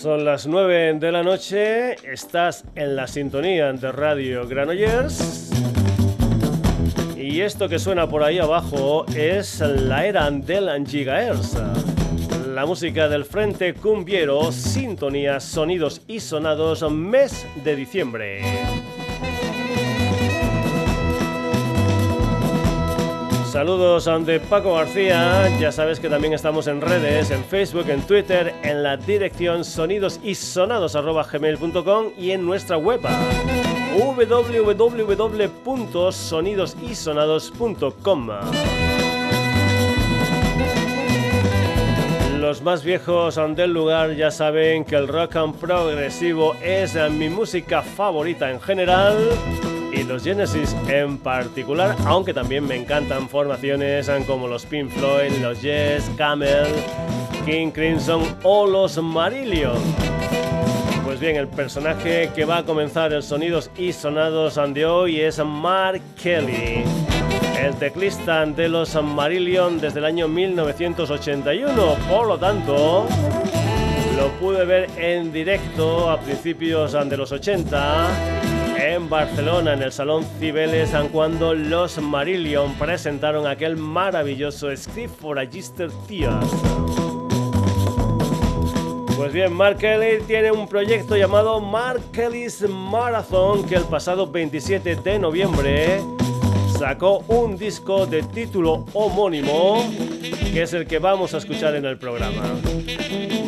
Son las 9 de la noche, estás en la sintonía de Radio Granollers. Y esto que suena por ahí abajo es la era del Gigahertz. La música del Frente Cumbiero, sintonía, sonidos y sonados, mes de diciembre. Saludos ante Paco García, ya sabes que también estamos en redes, en Facebook, en Twitter, en la dirección sonidosisonados.gmail.com y en nuestra web www.sonidosisonados.com Los más viejos del lugar ya saben que el rock and progresivo es mi música favorita en general y los Genesis en particular, aunque también me encantan formaciones como los Pink Floyd, los Yes, Camel, King Crimson o los Marillion. Pues bien, el personaje que va a comenzar el Sonidos y Sonados de hoy es Mark Kelly, el teclista de los Marillion desde el año 1981. Por lo tanto, lo pude ver en directo a principios de los 80 en Barcelona, en el Salón Cibeles, cuando los Marillion presentaron aquel maravilloso Script for a Gister Theater. Pues bien, Mark Kelly tiene un proyecto llamado Mark Kelly's Marathon que el pasado 27 de noviembre sacó un disco de título homónimo que es el que vamos a escuchar en el programa.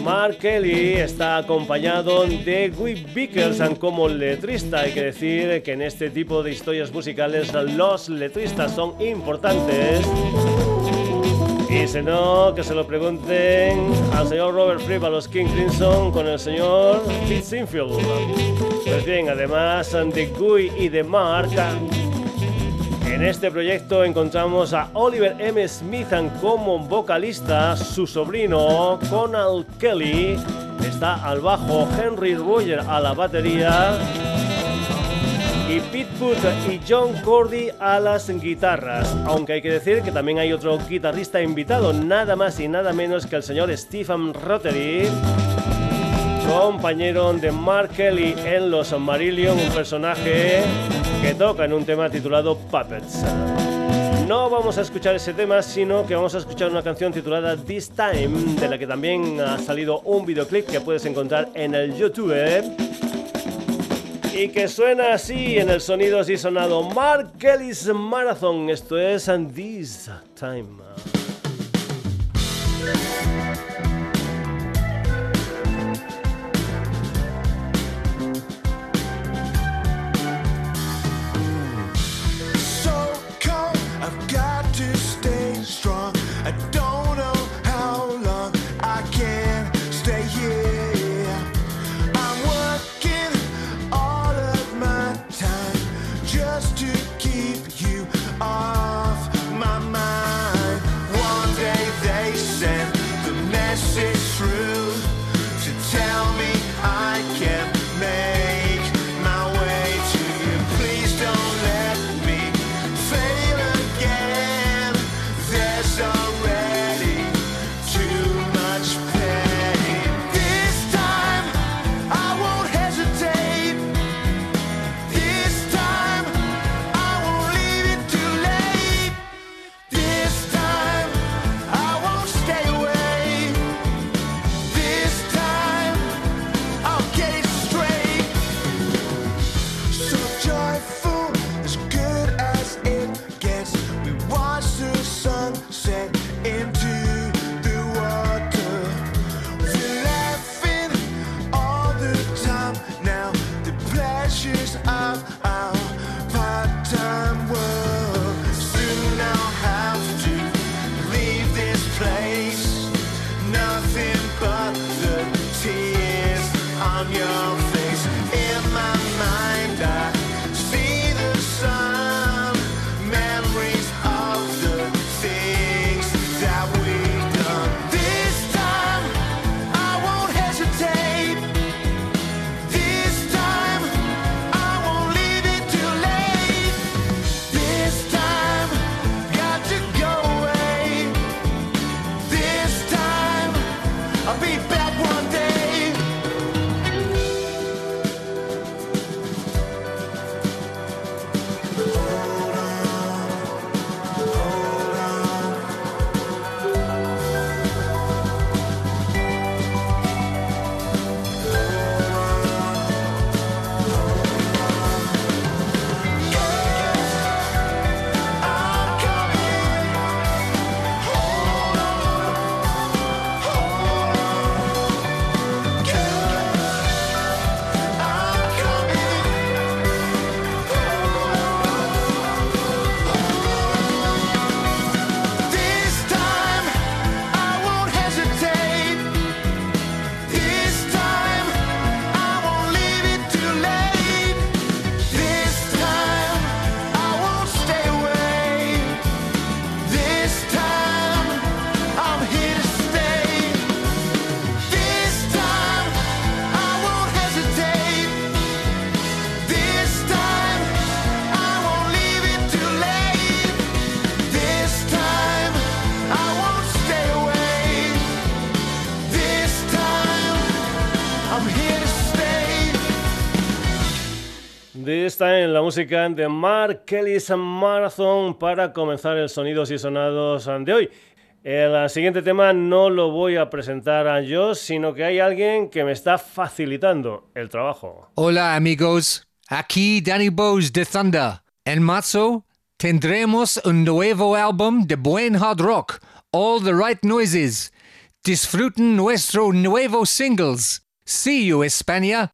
Mark Kelly está acompañado de Guy Bickerson como letrista. Hay que decir que en este tipo de historias musicales los letristas son importantes. Y si no, que se lo pregunten al señor Robert Fripp, a los King Crimson, con el señor Pete Sinfield. Pues bien, además de Guy y de Mark, en este proyecto encontramos a Oliver M. Smith como vocalista, su sobrino Conal Kelly está al bajo, Henry Roger a la batería y Pete Booth y John Cordy a las guitarras. Aunque hay que decir que también hay otro guitarrista invitado, nada más y nada menos que el señor Stephen Rotary compañero de Mark Kelly en Los Marillion, un personaje que toca en un tema titulado Puppets. No vamos a escuchar ese tema, sino que vamos a escuchar una canción titulada This Time, de la que también ha salido un videoclip que puedes encontrar en el YouTube. Y que suena así en el sonido así sonado Mark Kelly's Marathon. Esto es This Time. I've got to stay strong. I don't música de Mark Kelly's Marathon para comenzar el Sonidos y Sonados de hoy. El siguiente tema no lo voy a presentar a yo, sino que hay alguien que me está facilitando el trabajo. Hola amigos, aquí Danny Bowes de Thunder. En marzo tendremos un nuevo álbum de buen hard rock, All the Right Noises. Disfruten nuestro nuevo singles. See you, España.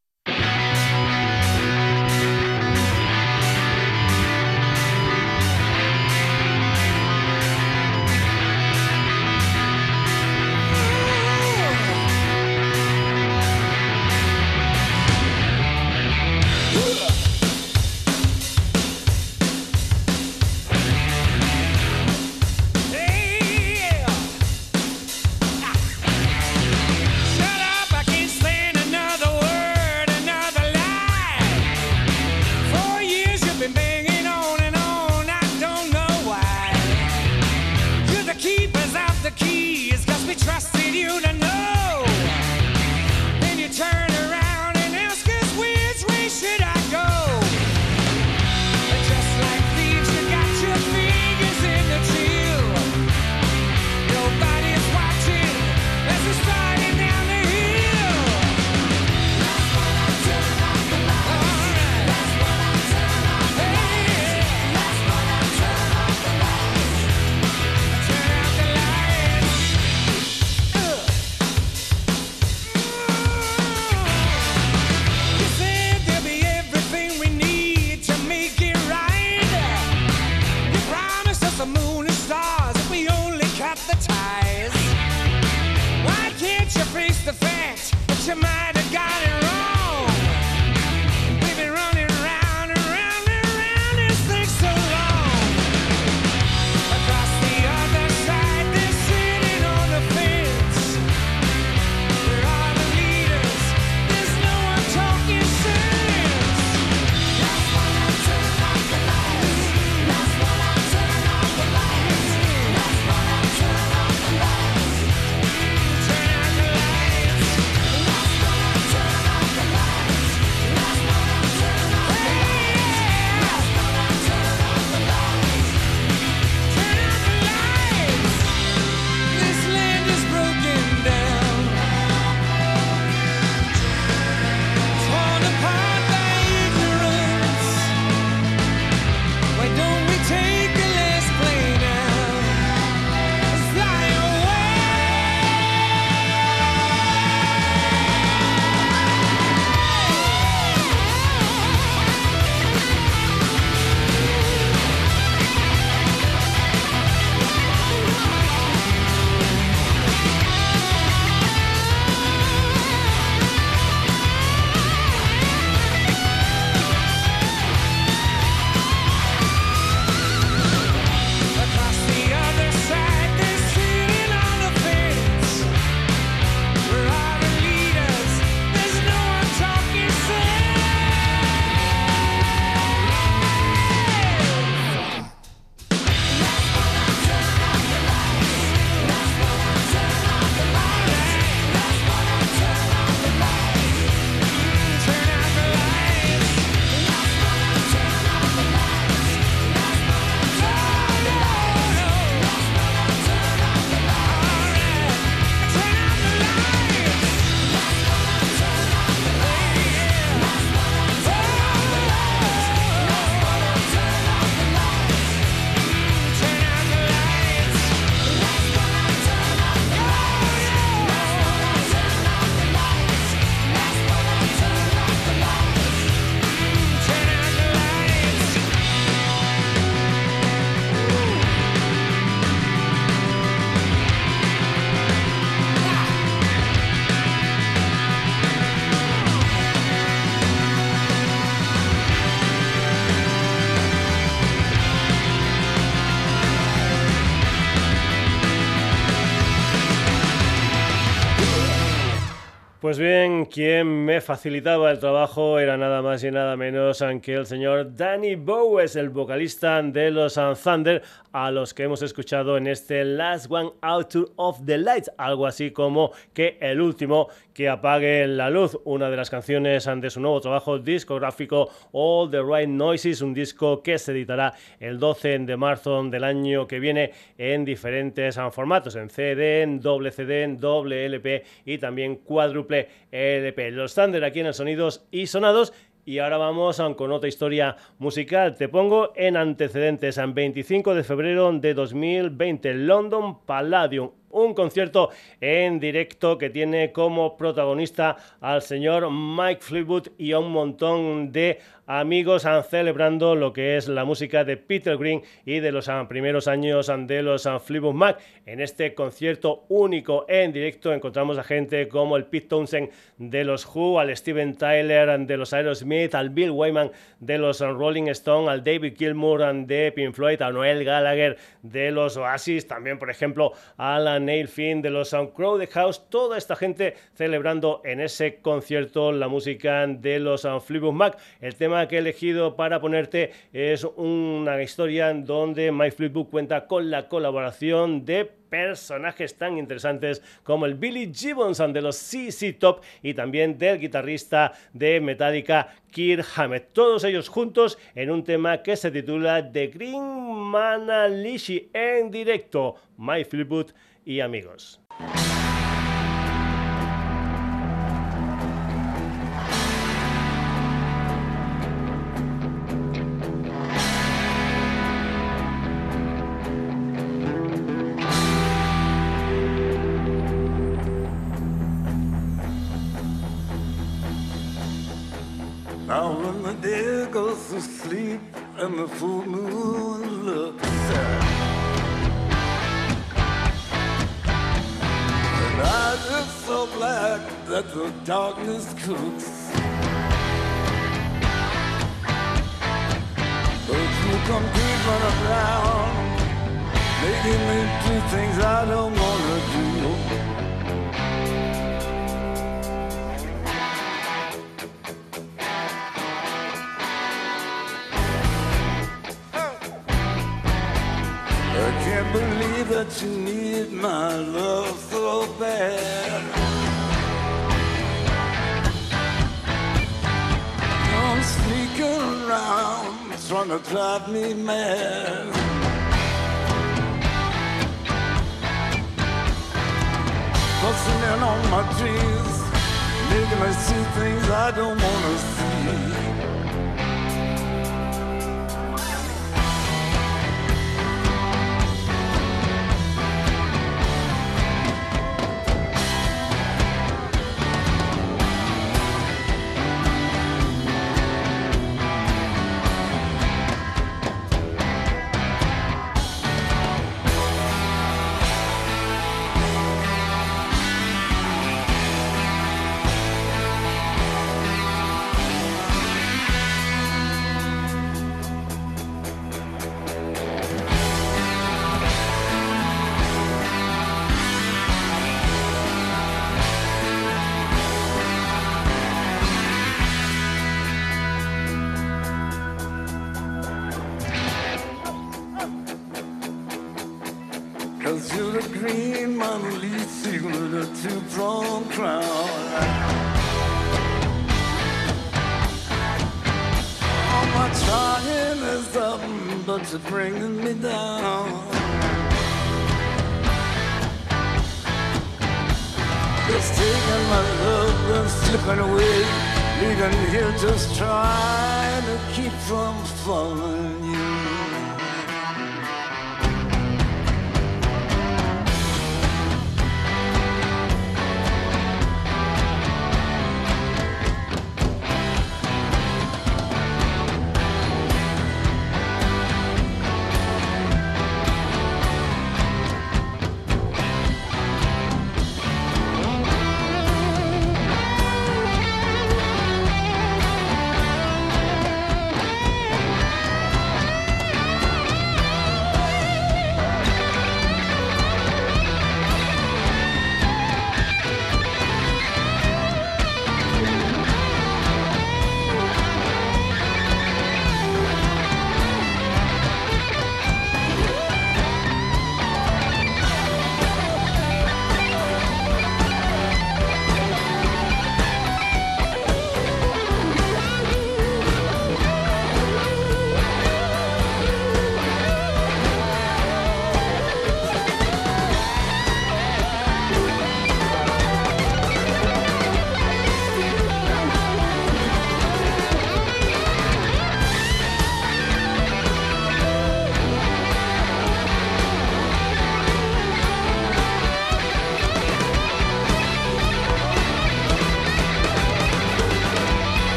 Facilitaba el trabajo era nada más y nada menos que el señor Danny Bowes, el vocalista de los Thunder, a los que hemos escuchado en este Last One Out of the Lights, algo así como que el último que apague la luz, una de las canciones de su nuevo trabajo discográfico All the Right Noises, un disco que se editará el 12 de marzo del año que viene en diferentes formatos, en CD, en doble CD, en doble LP y también cuádruple LP. Los Thunder aquí en el Sonidos y Sonados y ahora vamos con otra historia musical. Te pongo en antecedentes. En 25 de febrero de 2020, London Palladium un concierto en directo que tiene como protagonista al señor Mike Fleetwood y a un montón de amigos celebrando lo que es la música de Peter Green y de los ah, primeros años de los ah, Fleetwood Mac. En este concierto único en directo encontramos a gente como el Pete Townsend de los Who, al Steven Tyler de los Aerosmith, al Bill Wyman de los Rolling Stone, al David Gilmour de Pink Floyd, a Noel Gallagher de los Oasis, también por ejemplo a la Neil Finn de los Crowded House, toda esta gente celebrando en ese concierto la música de los Fleetwood Mac. El tema que he elegido para ponerte es una historia donde My Fleetwood cuenta con la colaboración de personajes tan interesantes como el Billy Gibbons de los CC Top y también del guitarrista de Metallica Kirk Hammett. Todos ellos juntos en un tema que se titula The Green Manalishi en directo. My Fleetwood y amigos.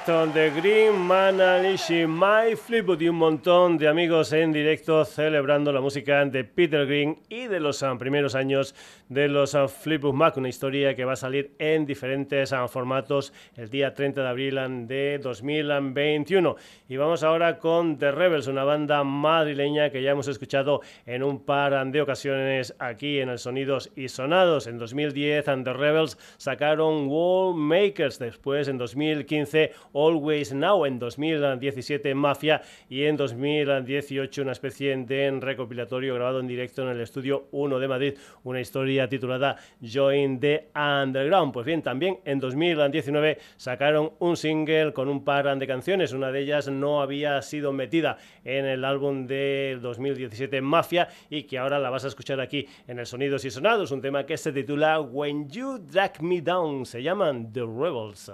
Efecto, The Green Man Alishi My Flip y un montón de amigos en directo celebrando la música de Peter Green y de los ah, primeros años de los uh, Flipbook Mac, una historia que va a salir en diferentes uh, formatos el día 30 de abril um, de 2021. Y vamos ahora con The Rebels, una banda madrileña que ya hemos escuchado en un par de ocasiones aquí en el Sonidos y Sonados. En 2010 um, The Rebels sacaron Wall Makers, después en 2015 Always Now, en 2017 Mafia y en 2018 una especie de recopilatorio grabado en directo en el estudio 1 de Madrid, una historia titulada Join the Underground. Pues bien, también en 2019 sacaron un single con un par de canciones. Una de ellas no había sido metida en el álbum de 2017 Mafia y que ahora la vas a escuchar aquí en el Sonidos y Sonados. Un tema que se titula When You Drag Me Down. Se llaman The Rebels.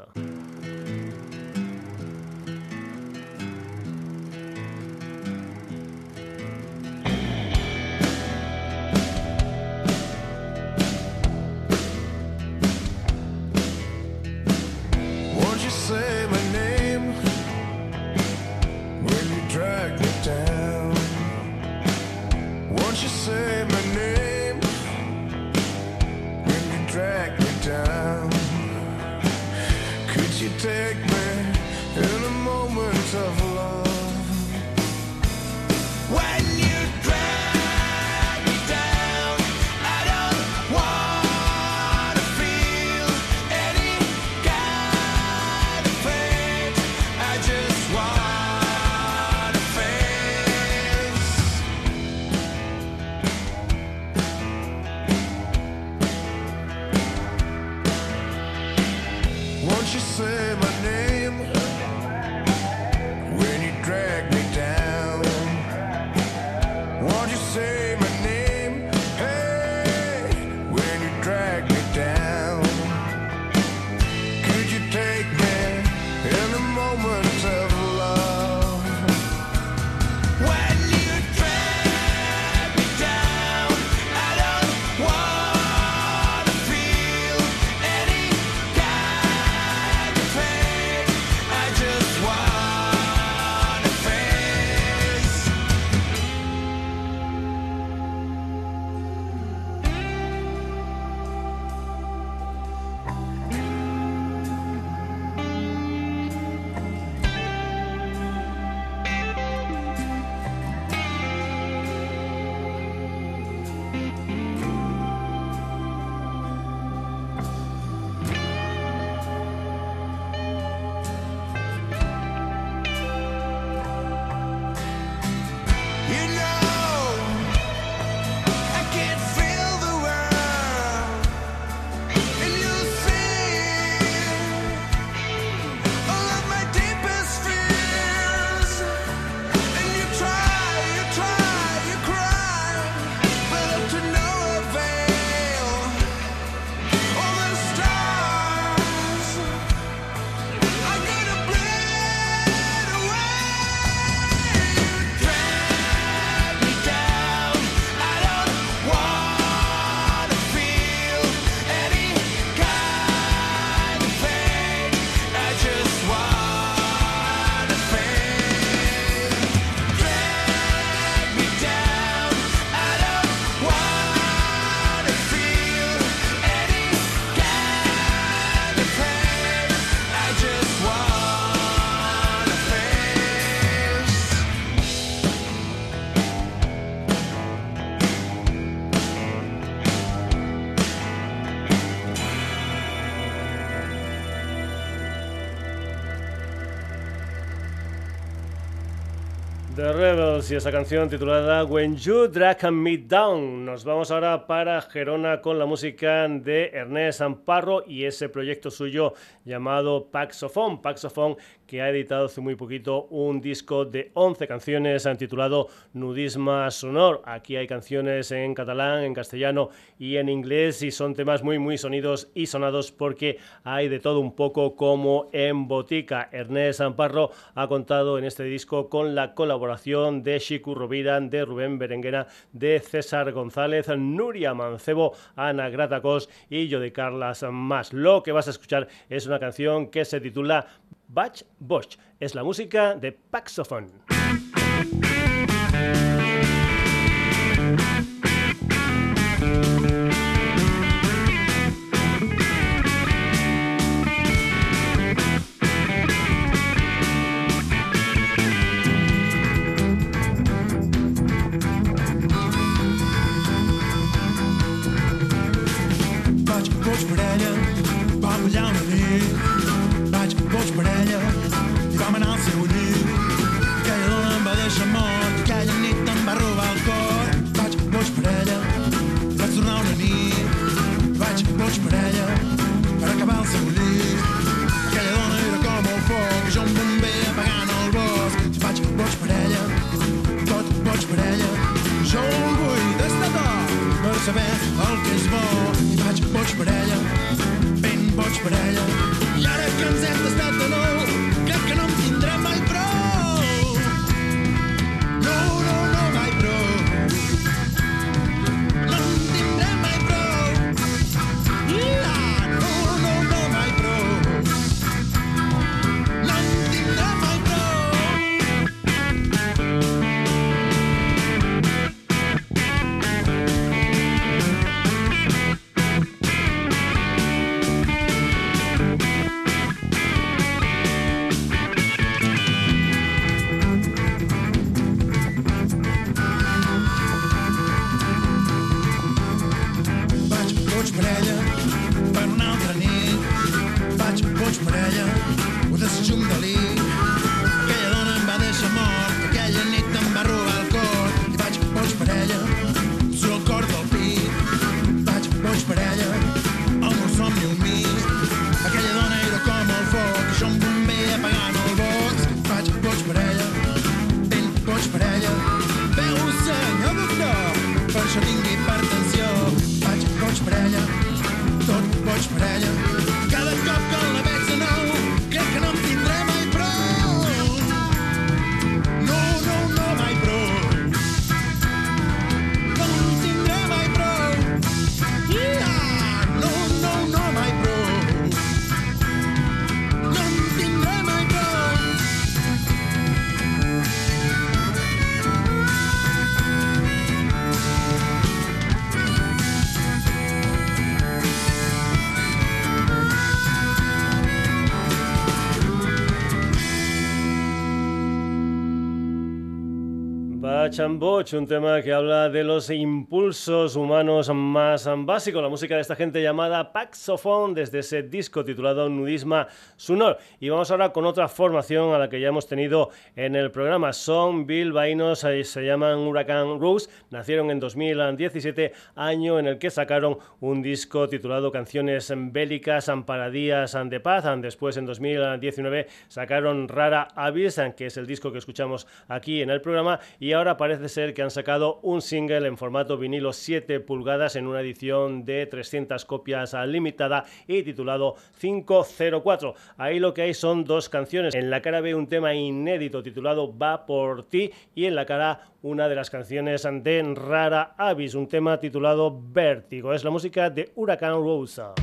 Esa canción titulada When You Drag Me Down. Nos vamos ahora para Gerona con la música de Ernest Amparro y ese proyecto suyo llamado Paxophone. Paxophone que ha editado hace muy poquito un disco de 11 canciones titulado Nudisma Sonor. Aquí hay canciones en catalán, en castellano y en inglés y son temas muy muy sonidos y sonados porque hay de todo un poco como en botica. Ernest Amparro ha contado en este disco con la colaboración de Shiku Rubiran, de Rubén Berenguena, de César González, Nuria Mancebo, Ana Gratacos y yo de Carlas Más. Lo que vas a escuchar es una canción que se titula Batch Bosch. Es la música de Paxophone. per ella, ben boig per ella. I ara que ens hem tastat de Chamboch, un tema que habla de los impulsos humanos más básicos, la música de esta gente llamada Paxophone desde ese disco titulado Nudisma Sunor. Y vamos ahora con otra formación a la que ya hemos tenido en el programa. Son bilbaínos, eh, se llaman Huracán Rose, nacieron en 2017, año en el que sacaron un disco titulado Canciones bélicas, Amparadías de Paz. Después, en 2019, sacaron Rara Avis, que es el disco que escuchamos aquí en el programa. Y ahora parece ser que han sacado un single en formato vinilo 7 pulgadas en una edición de 300 copias limitada y titulado 504. Ahí lo que hay son dos canciones. En la cara B un tema inédito titulado Va por ti y en la cara una de las canciones de Rara Avis, un tema titulado Vértigo. Es la música de Huracán Rosa.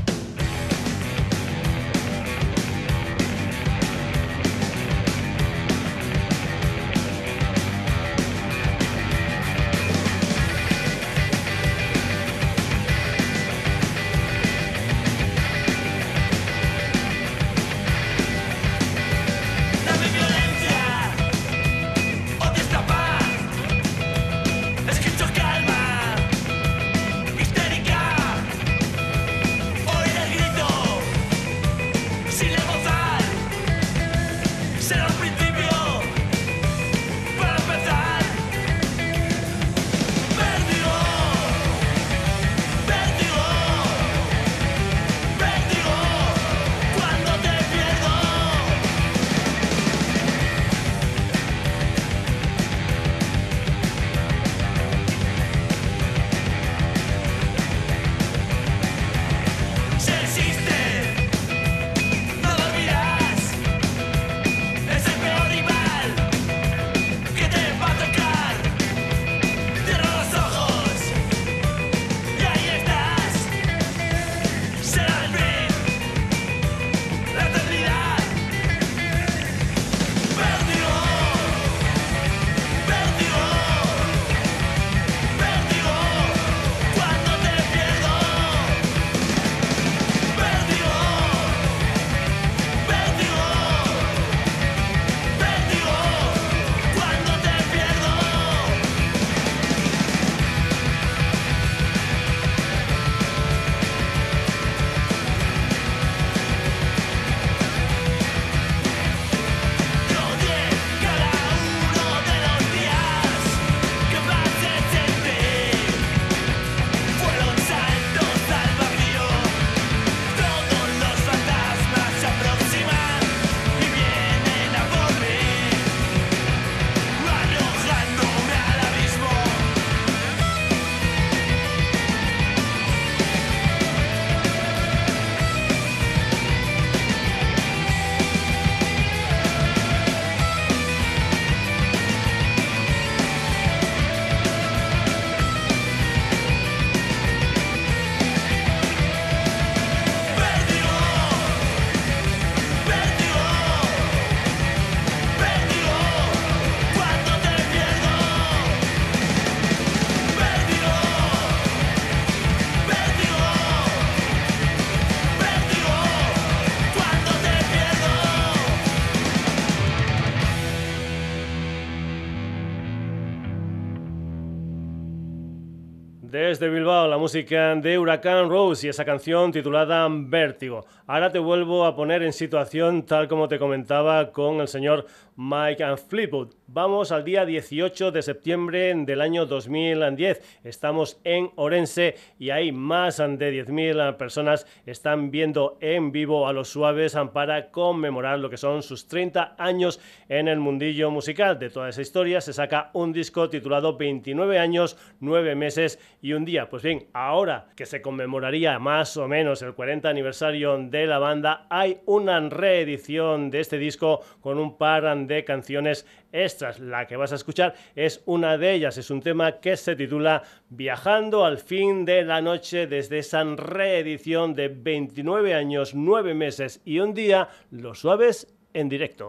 Música de Huracán Rose y esa canción titulada Vértigo. Ahora te vuelvo a poner en situación tal como te comentaba con el señor Mike and Fleetwood. Vamos al día 18 de septiembre del año 2010. Estamos en Orense y hay más de 10.000 personas están viendo en vivo a los suaves para conmemorar lo que son sus 30 años en el mundillo musical. De toda esa historia se saca un disco titulado 29 años, 9 meses y un día. Pues bien, ahora que se conmemoraría más o menos el 40 aniversario de la banda, hay una reedición de este disco con un par de canciones extras. La que vas a escuchar es una de ellas, es un tema que se titula Viajando al fin de la noche desde esa reedición de 29 años, 9 meses y un día, Los Suaves en directo.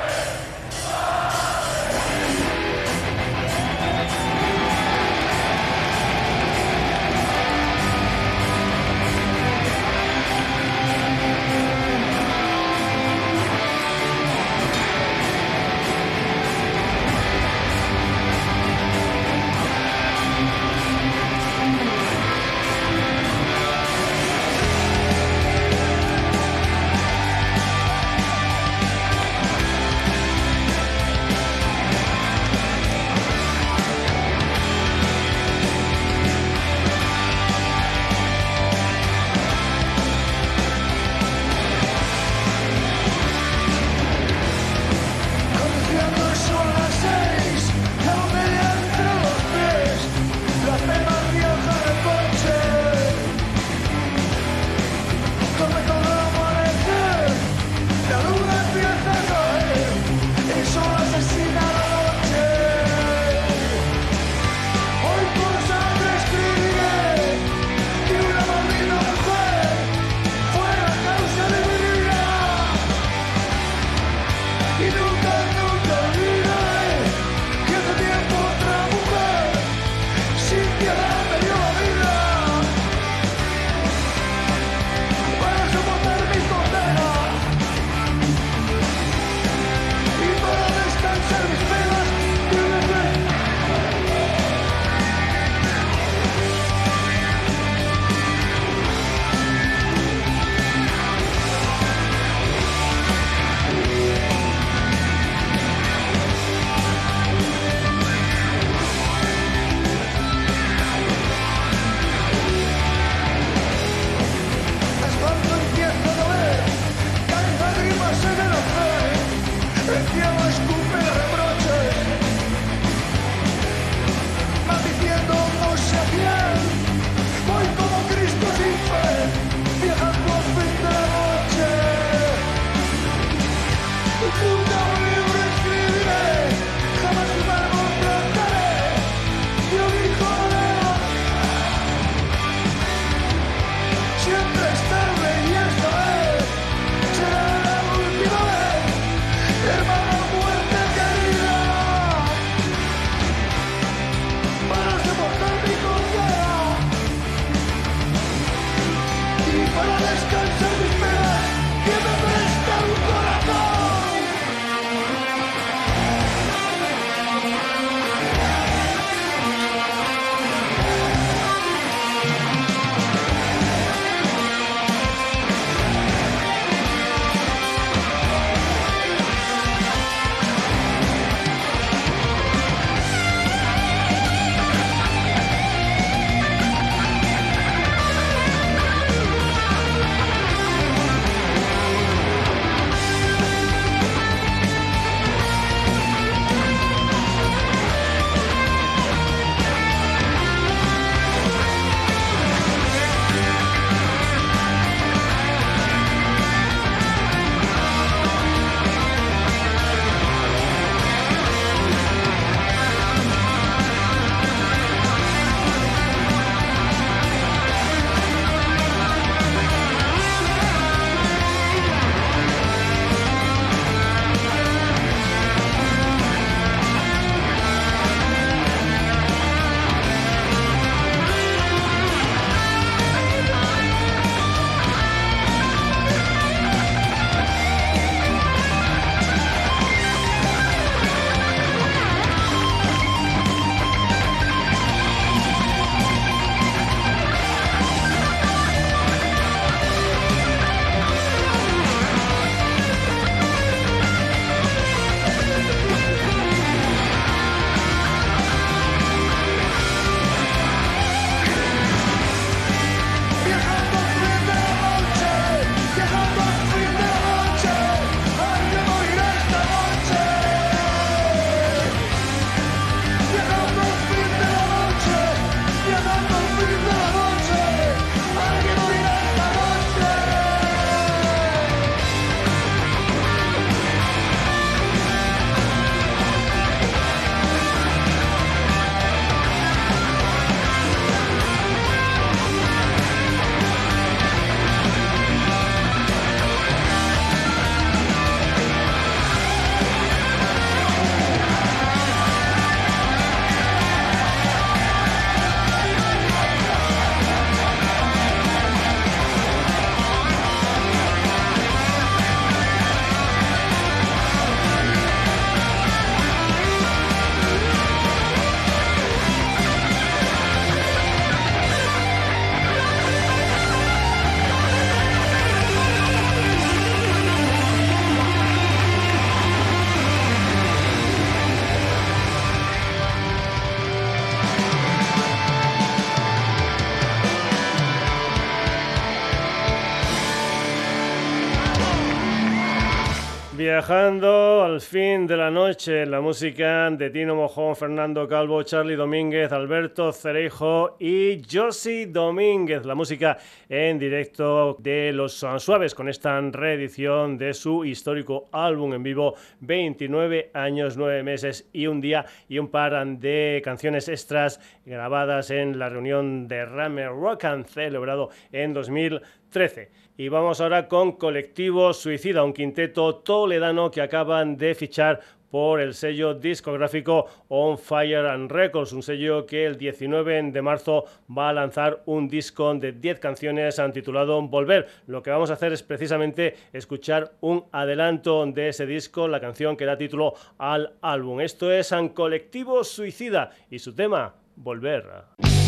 Viajando al fin de la noche, la música de Tino Mojón, Fernando Calvo, Charlie Domínguez, Alberto Cerejo y Josie Domínguez. La música en directo de Los Suaves con esta reedición de su histórico álbum en vivo 29 años, 9 meses y un día y un par de canciones extras grabadas en la reunión de Rame Rock and celebrado en 2013. Y vamos ahora con Colectivo Suicida, un quinteto toledano que acaban de fichar por el sello discográfico On Fire and Records, un sello que el 19 de marzo va a lanzar un disco de 10 canciones titulado Volver. Lo que vamos a hacer es precisamente escuchar un adelanto de ese disco, la canción que da título al álbum. Esto es un Colectivo Suicida y su tema Volver.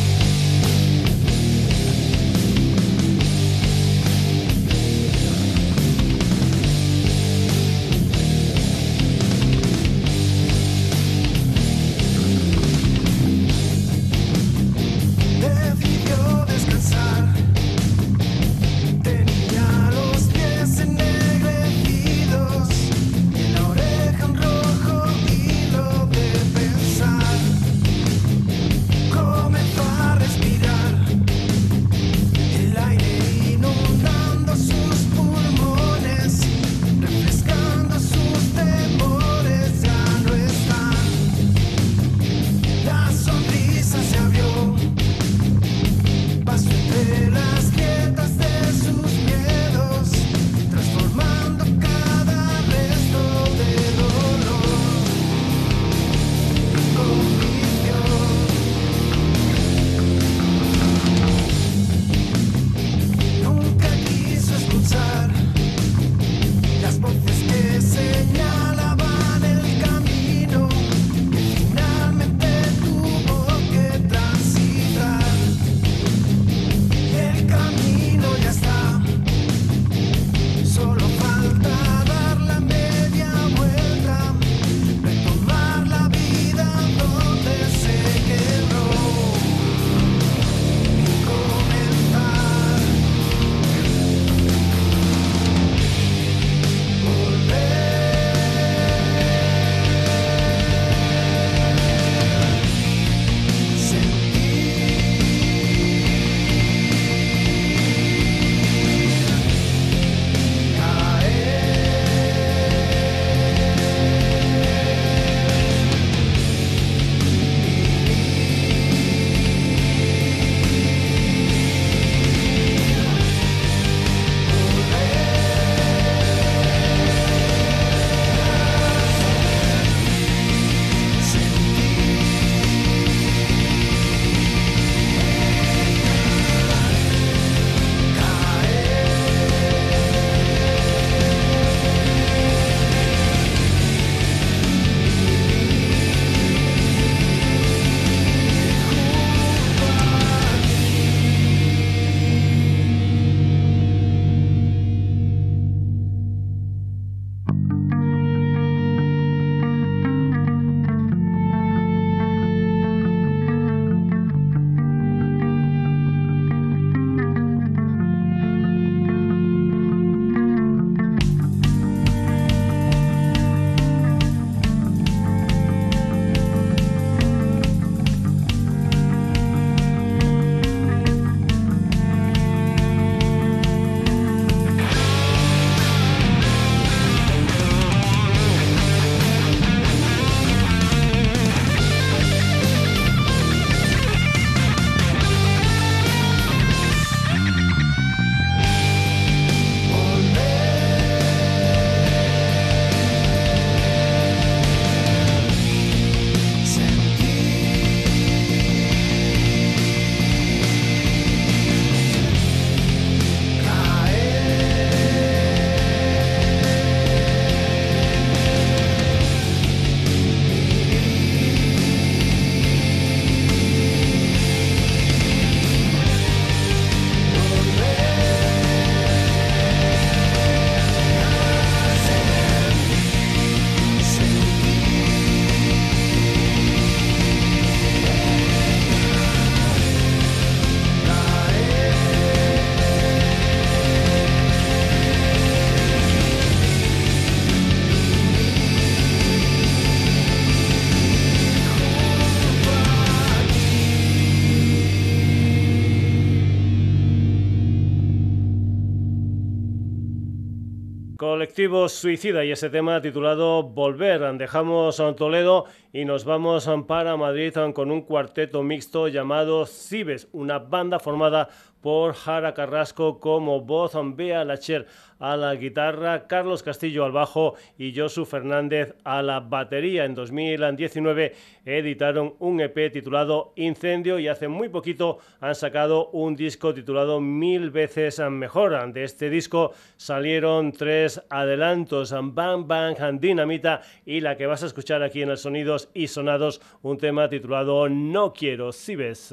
Suicida y ese tema titulado Volver. Dejamos a Toledo y nos vamos para Madrid con un cuarteto mixto llamado Cibes, una banda formada por Jara Carrasco como voz, Bea Lacher a la guitarra, Carlos Castillo al bajo y Josu Fernández a la batería. En 2019 editaron un EP titulado Incendio y hace muy poquito han sacado un disco titulado Mil veces mejor. De este disco salieron tres adelantos, Bang Bang, Dinamita y la que vas a escuchar aquí en el Sonidos y Sonados, un tema titulado No quiero, si ves.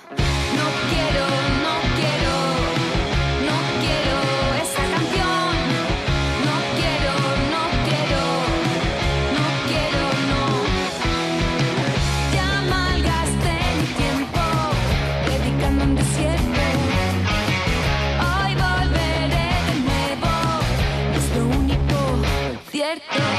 verte.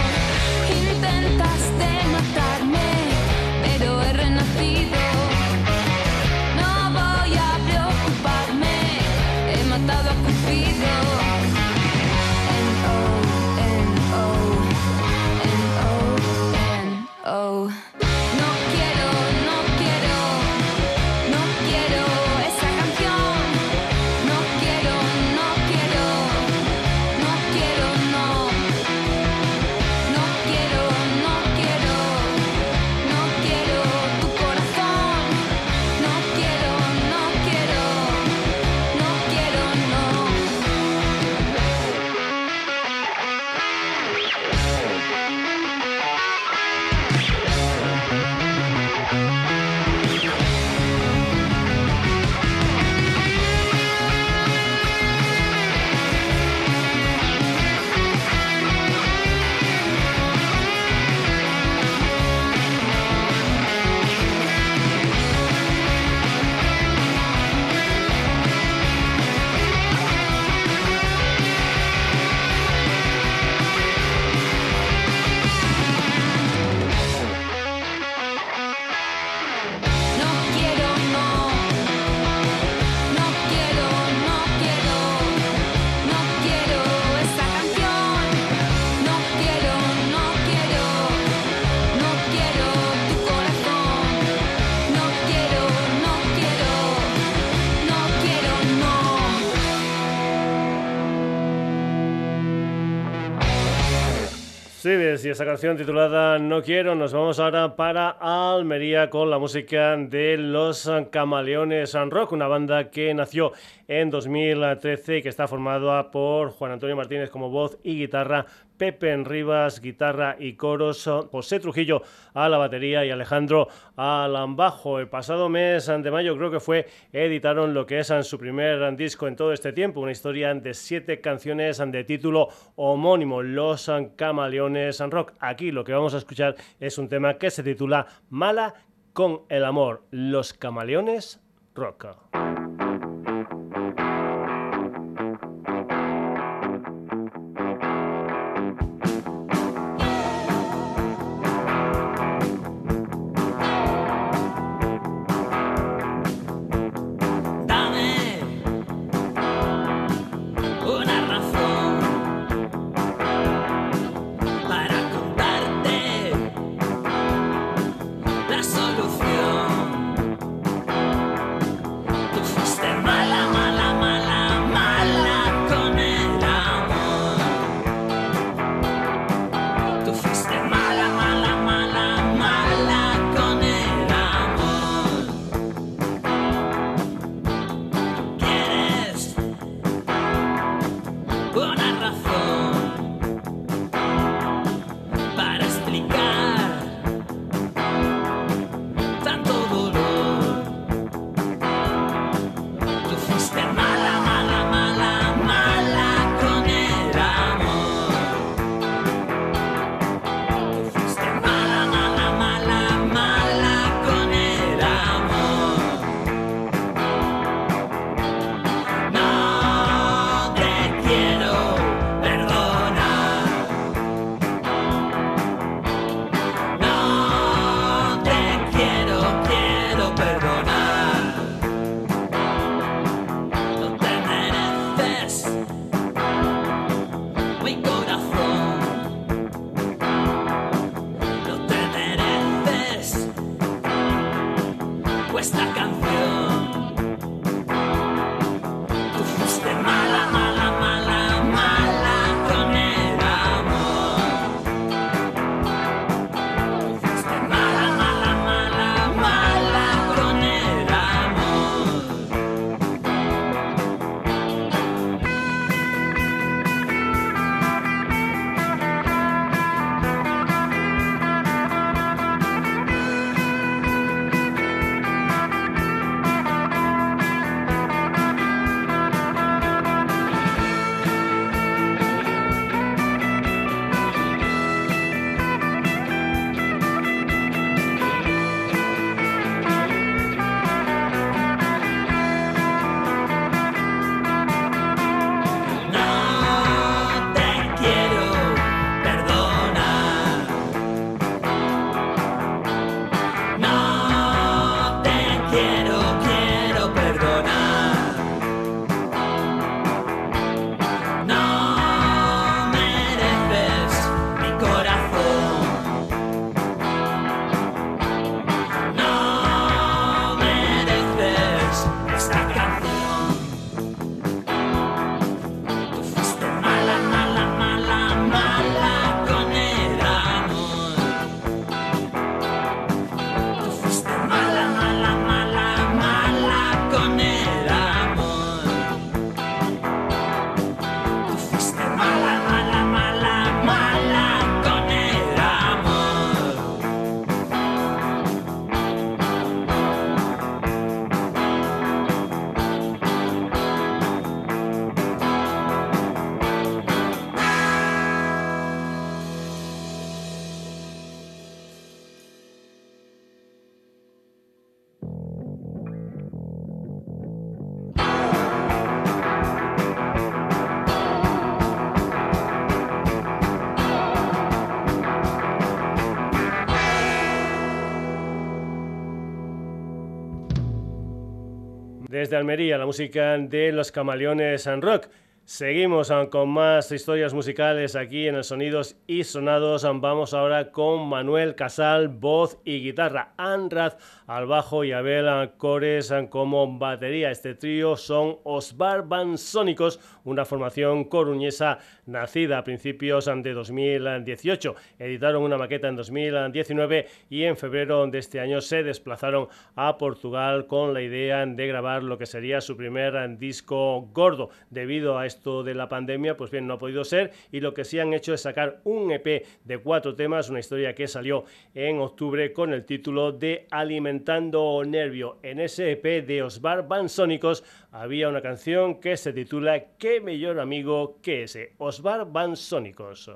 Esa canción titulada No Quiero. Nos vamos ahora para Almería con la música de Los Camaleones Rock, una banda que nació en 2013 y que está formada por Juan Antonio Martínez como voz y guitarra, Pepe en Rivas, guitarra y coros, José Trujillo a la batería y Alejandro al bajo. El pasado mes de mayo creo que fue, editaron lo que es su primer disco en todo este tiempo, una historia de siete canciones de título homónimo, Los Camaleones Rock. Aquí lo que vamos a escuchar es un tema que se titula Mala con el amor, Los Camaleones Rock. Almería, la música de los camaleones and rock. Seguimos ah, con más historias musicales aquí en el Sonidos y Sonados. Vamos ahora con Manuel Casal, voz y guitarra. Anrad al bajo y Abel Cores como batería. Este trío son Os Sónicos, una formación coruñesa nacida a principios de 2018. Editaron una maqueta en 2019 y en febrero de este año se desplazaron a Portugal con la idea de grabar lo que sería su primer disco gordo. Debido a esto de la pandemia, pues bien, no ha podido ser y lo que sí han hecho es sacar un EP de cuatro temas, una historia que salió en octubre con el título de Alimentando Nervio. En ese EP de Osbar Sónicos había una canción que se titula Qué mejor amigo que ese, Osbar Sónicos.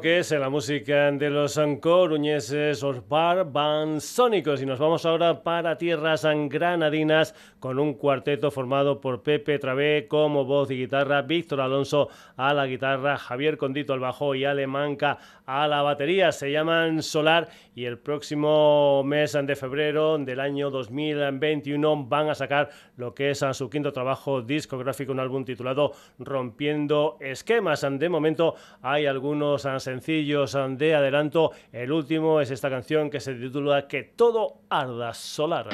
Que es la música de los coruñeses Orpar Sónicos y nos vamos ahora para tierras granadinas con un cuarteto formado por Pepe Travé como voz y guitarra, Víctor Alonso a la guitarra, Javier Condito al bajo y Alemanca a la batería. Se llaman Solar y el próximo mes de febrero del año 2021 van a sacar lo que es su quinto trabajo discográfico, un álbum titulado Rompiendo Esquemas. De momento hay algunos sencillos de adelanto. El último es esta canción que se titula Que todo arda solar.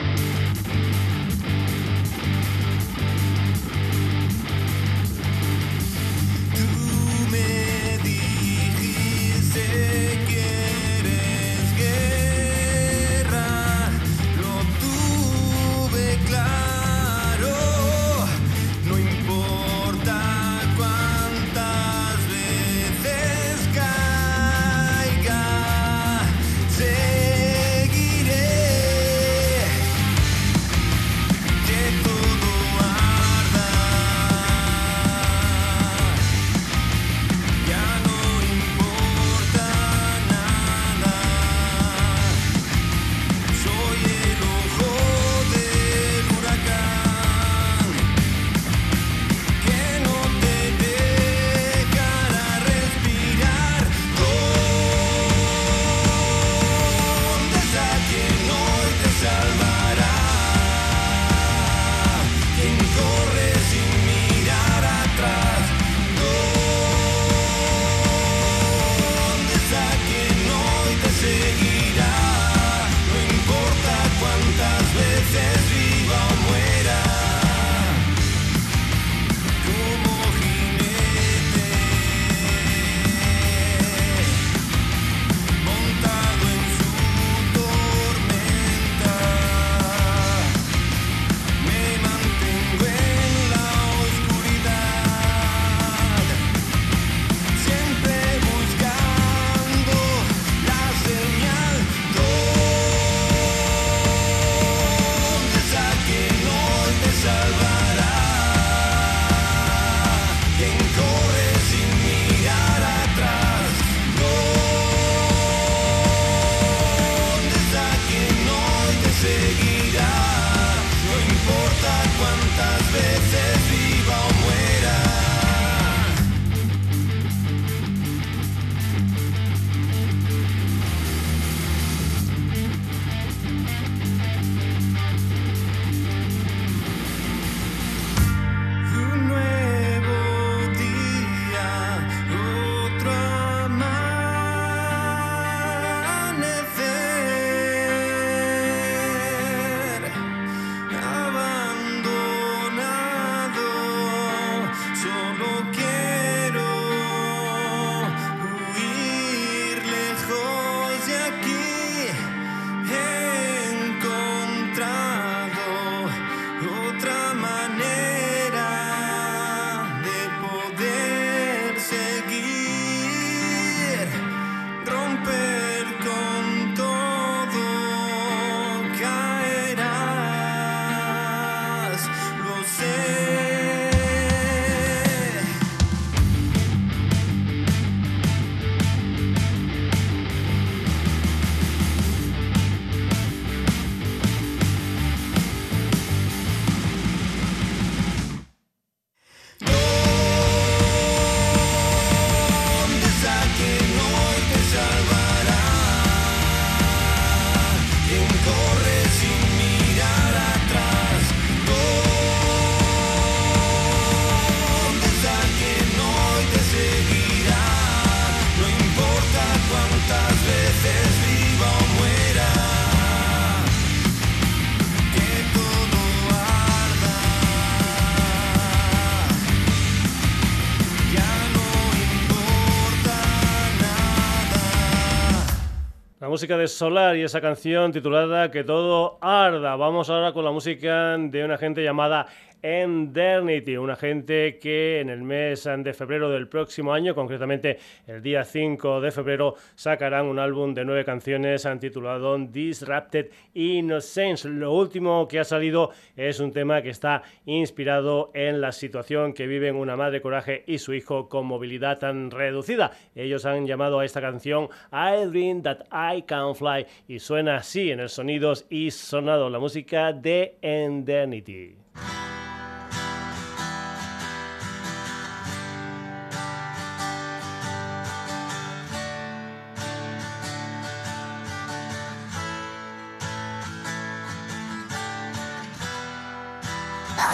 De Solar y esa canción titulada Que todo arda. Vamos ahora con la música de una gente llamada Endernity, una gente que en el mes de febrero del próximo año, concretamente el día 5 de febrero, sacarán un álbum de nueve canciones titulado Disrupted Innocence. Lo último que ha salido es un tema que está inspirado en la situación que viven una madre coraje y su hijo con movilidad tan reducida. Ellos han llamado a esta canción I Dream That I Can Fly y suena así en el sonidos y sonado la música de Endernity.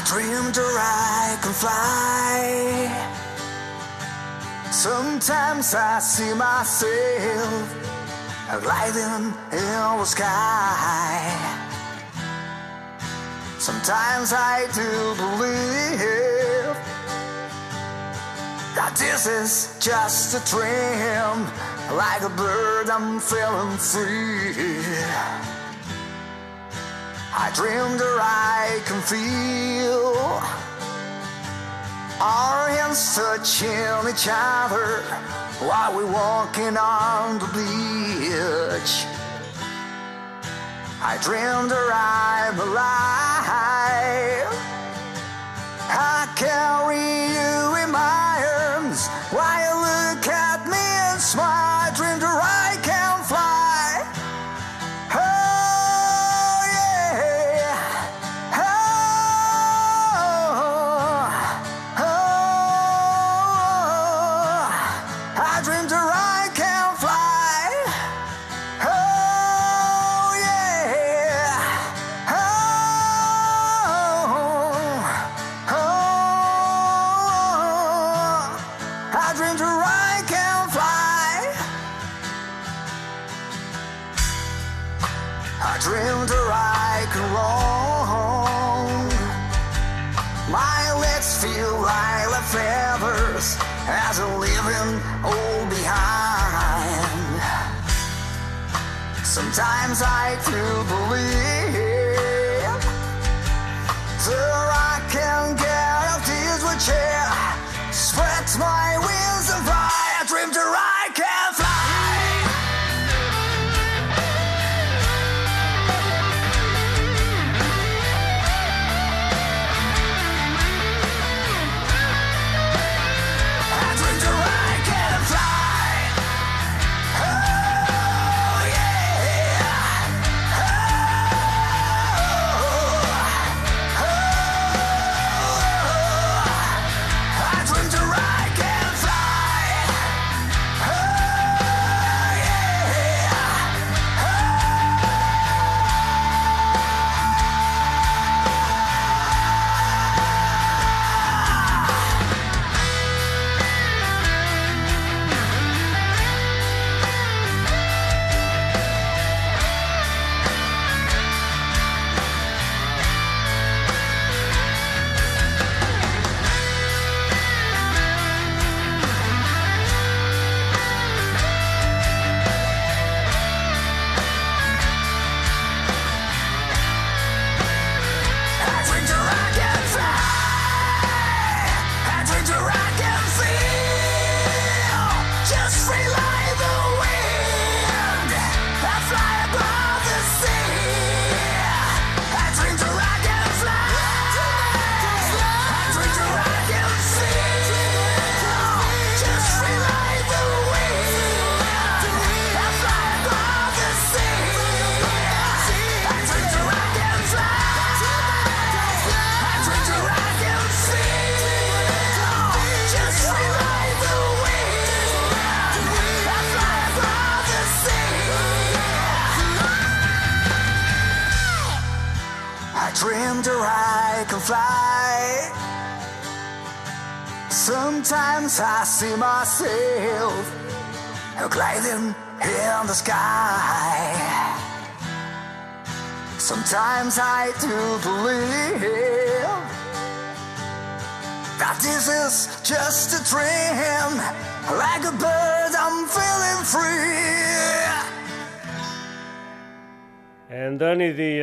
Dreamed or I can fly. Sometimes I see myself gliding in the sky. Sometimes I do believe that this is just a dream. Like a bird, I'm feeling free. I dreamed that I can feel our hands touching each other while we're walking on the beach. I dreamed that I'm alive. I carry you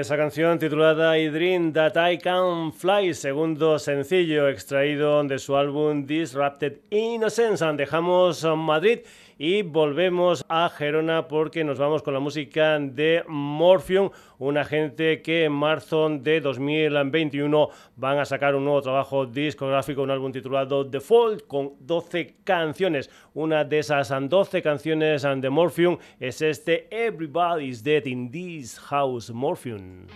esa canción titulada I Dream That I Can Fly, segundo sencillo extraído de su álbum Disrupted Innocence. Dejamos Madrid y volvemos a Gerona porque nos vamos con la música de Morphium, una gente que en marzo de 2021 van a sacar un nuevo trabajo discográfico, un álbum titulado Default con 12 canciones. Una de esas 12 canciones de Morphium es este Everybody's Dead in This House Morphium.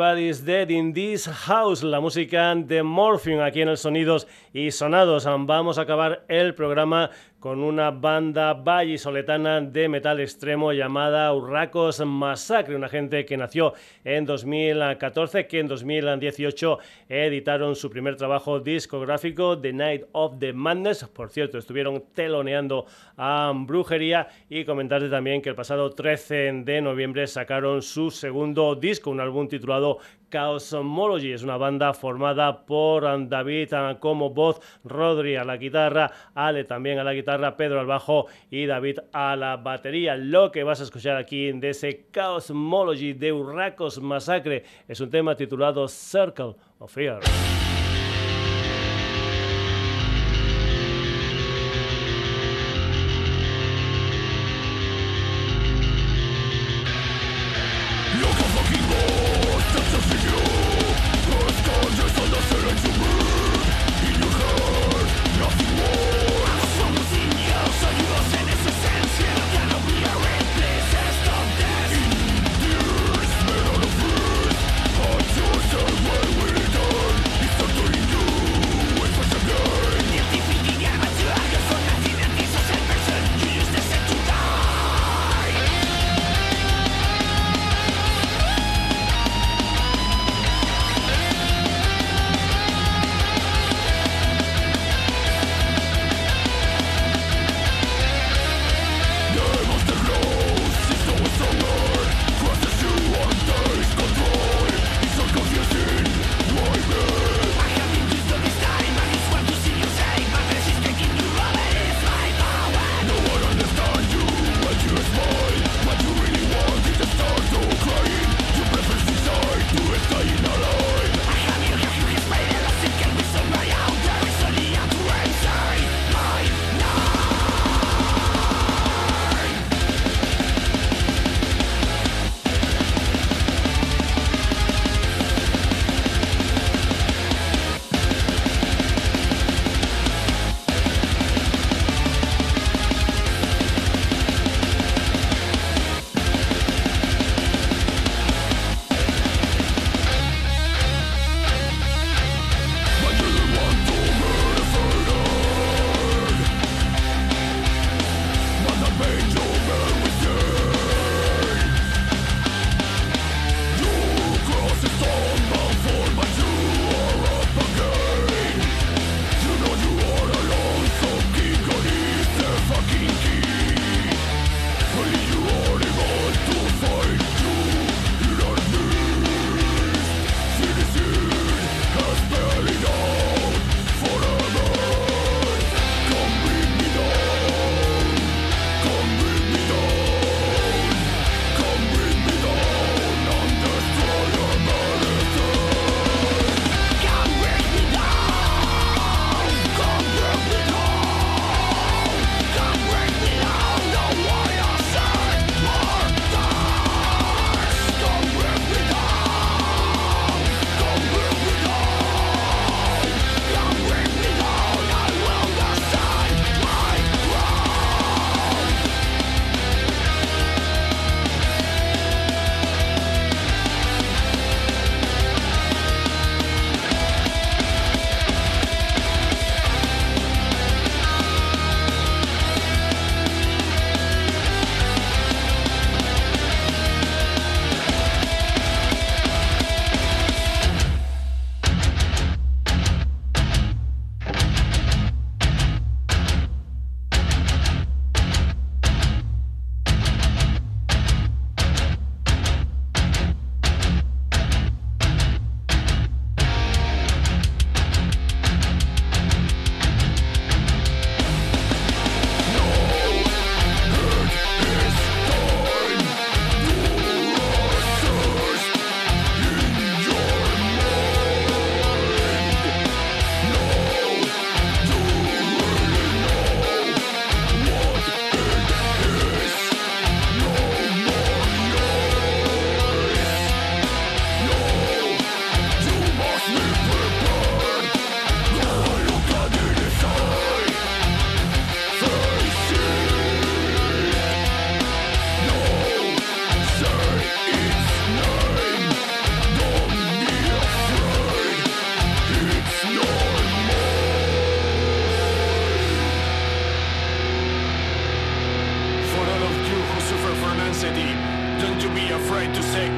Everybody's Dead in This House, la música de Morphin aquí en el Sonidos y Sonados. Vamos a acabar el programa con una banda vallisoletana de metal extremo llamada Urracos Massacre, una gente que nació en 2014, que en 2018 editaron su primer trabajo discográfico, The Night of the Madness. Por cierto, estuvieron teloneando a Brujería y comentarte también que el pasado 13 de noviembre sacaron su segundo disco, un álbum titulado Cosmology. Es una banda formada por David como voz, Rodri a la guitarra, Ale también a la guitarra, Pedro al bajo y David a la batería. Lo que vas a escuchar aquí de ese Cosmology de Urracos Masacre es un tema titulado Circle of Fear.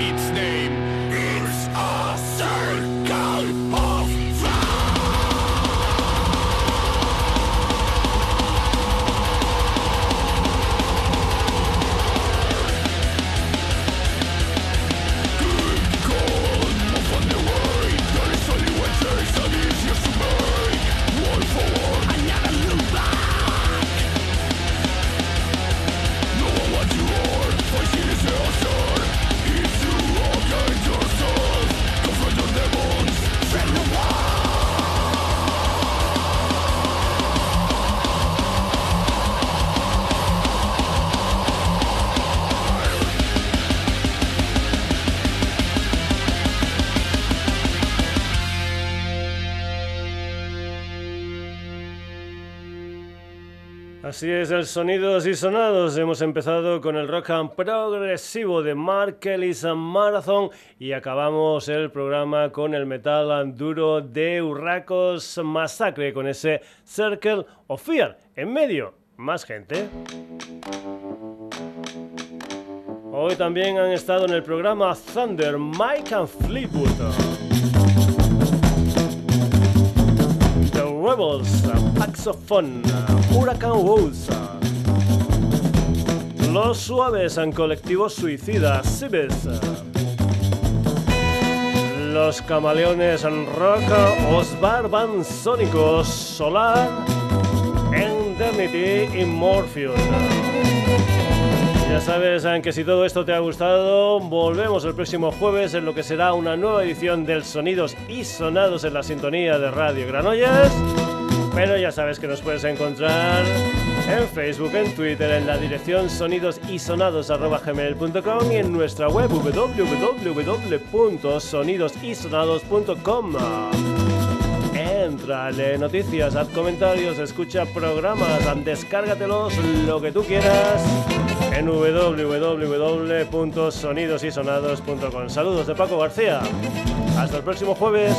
Así es, Sonidos y Sonados. Hemos empezado con el rock and progresivo de Mark Kelly's Marathon y acabamos el programa con el metal duro de Urracos Massacre, con ese Circle of Fear. En medio, más gente. Hoy también han estado en el programa Thunder, Mike and Fleetwood. Rebels, Paxophone, Huracán Wolves, Los Suaves en Colectivo Suicida, Cibes, Los Camaleones en Rock, Osbar Van Sónicos, Solar, Indemnity y Morpheus. Ya sabes que si todo esto te ha gustado, volvemos el próximo jueves en lo que será una nueva edición del Sonidos y Sonados en la sintonía de Radio Granollers. Pero ya sabes que nos puedes encontrar en Facebook, en Twitter, en la dirección sonidosisonados.gmail.com y en nuestra web www.sonidosisonados.com. Entra, lee noticias, haz comentarios, escucha programas, descárgatelos, lo que tú quieras en www.sonidosisonados.com. Saludos de Paco García. Hasta el próximo jueves.